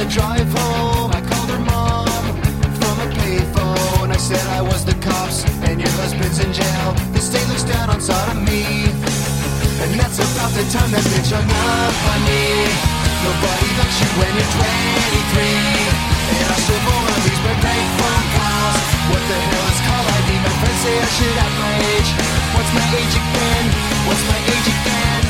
The drive home, I called her mom from a payphone. I said I was the cops and your husband's in jail. The state looks down on sodomy. And that's about the time that bitch hung up on me. Nobody likes you when you're 23. And I still wanna lose my bank phone calls. What the hell is caller ID? My friends say I should have my age. What's my age again? What's my age again?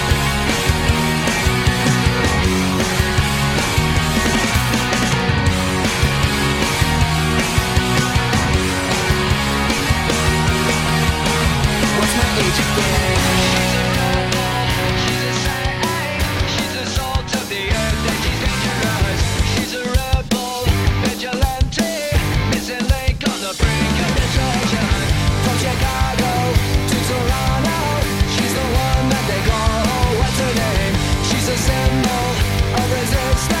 Is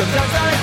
Sometimes I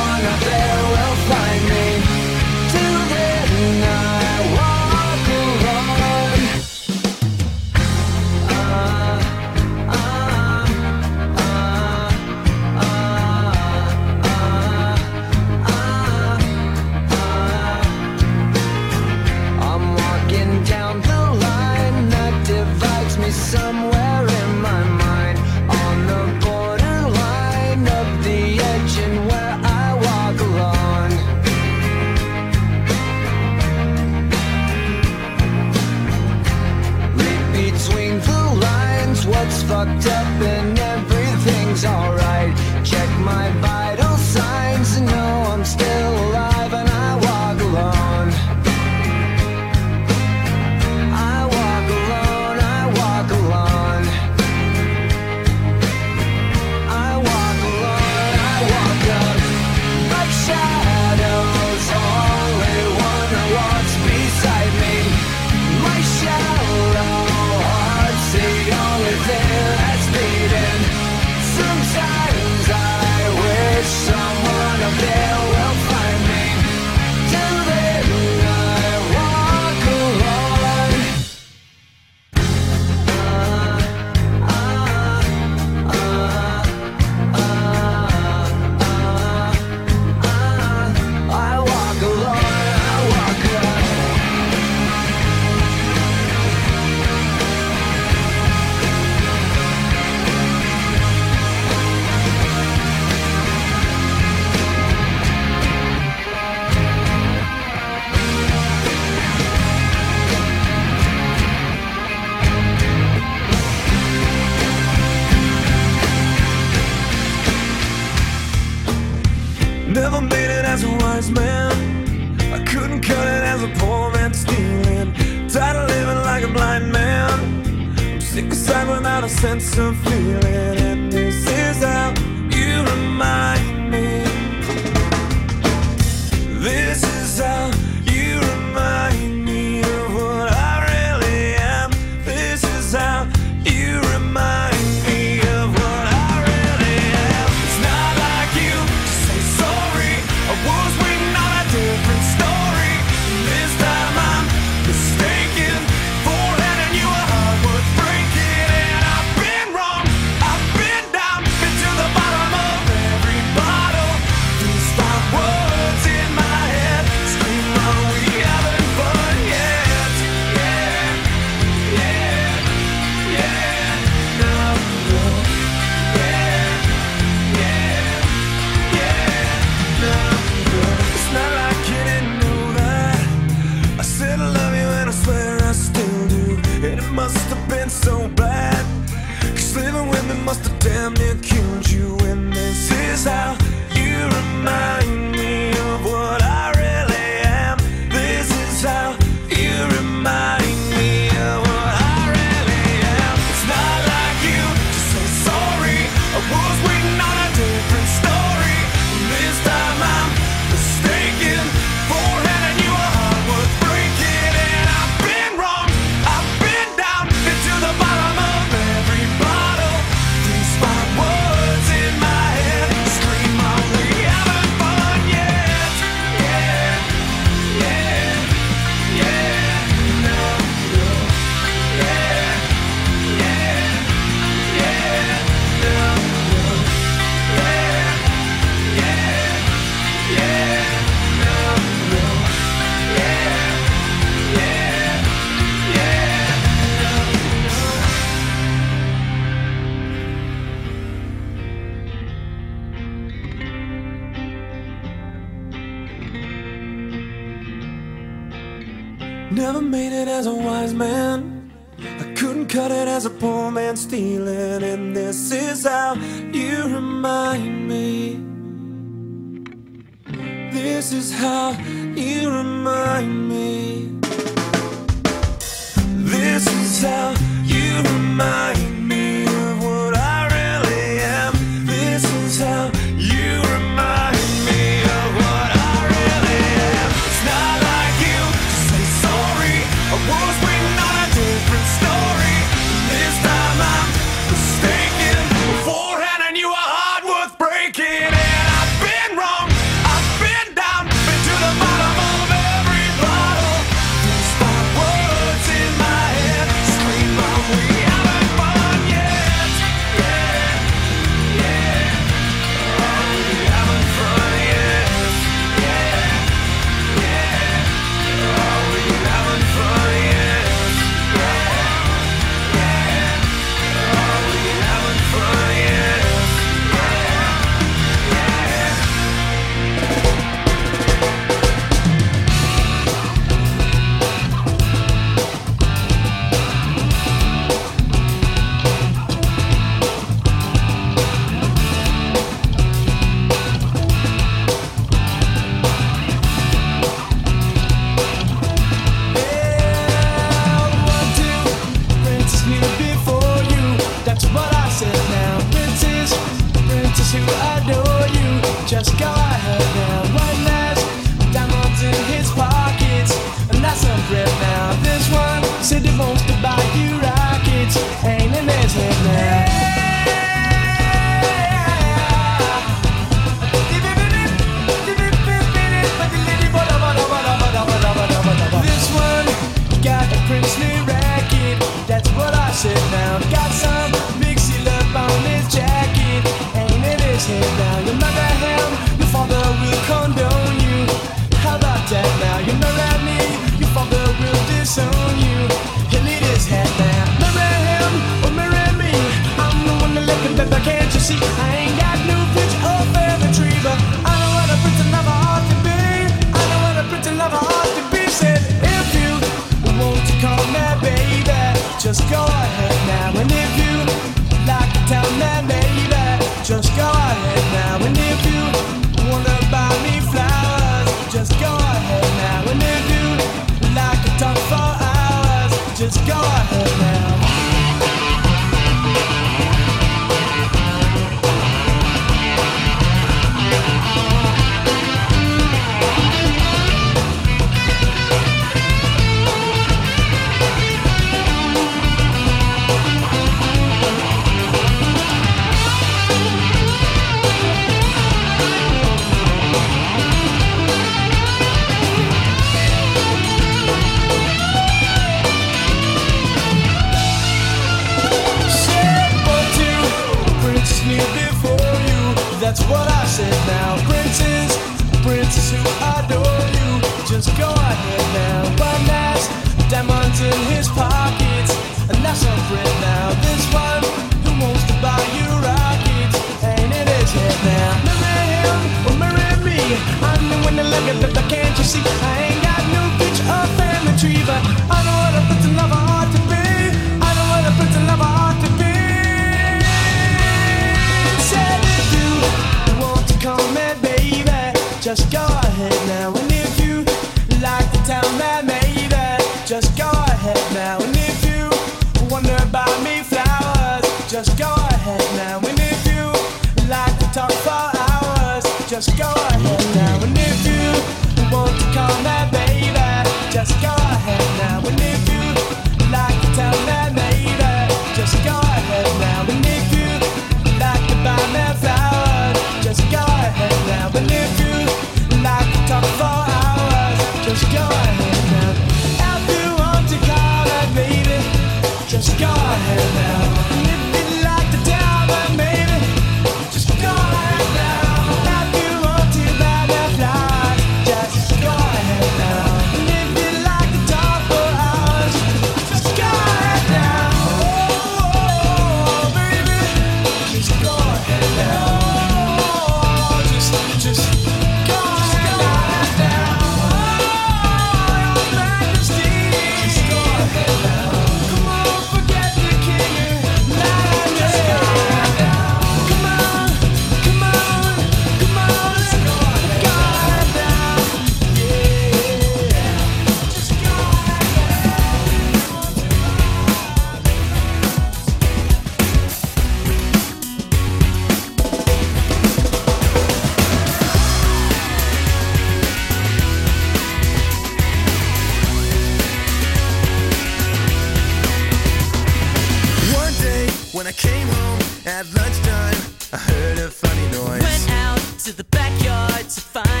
to find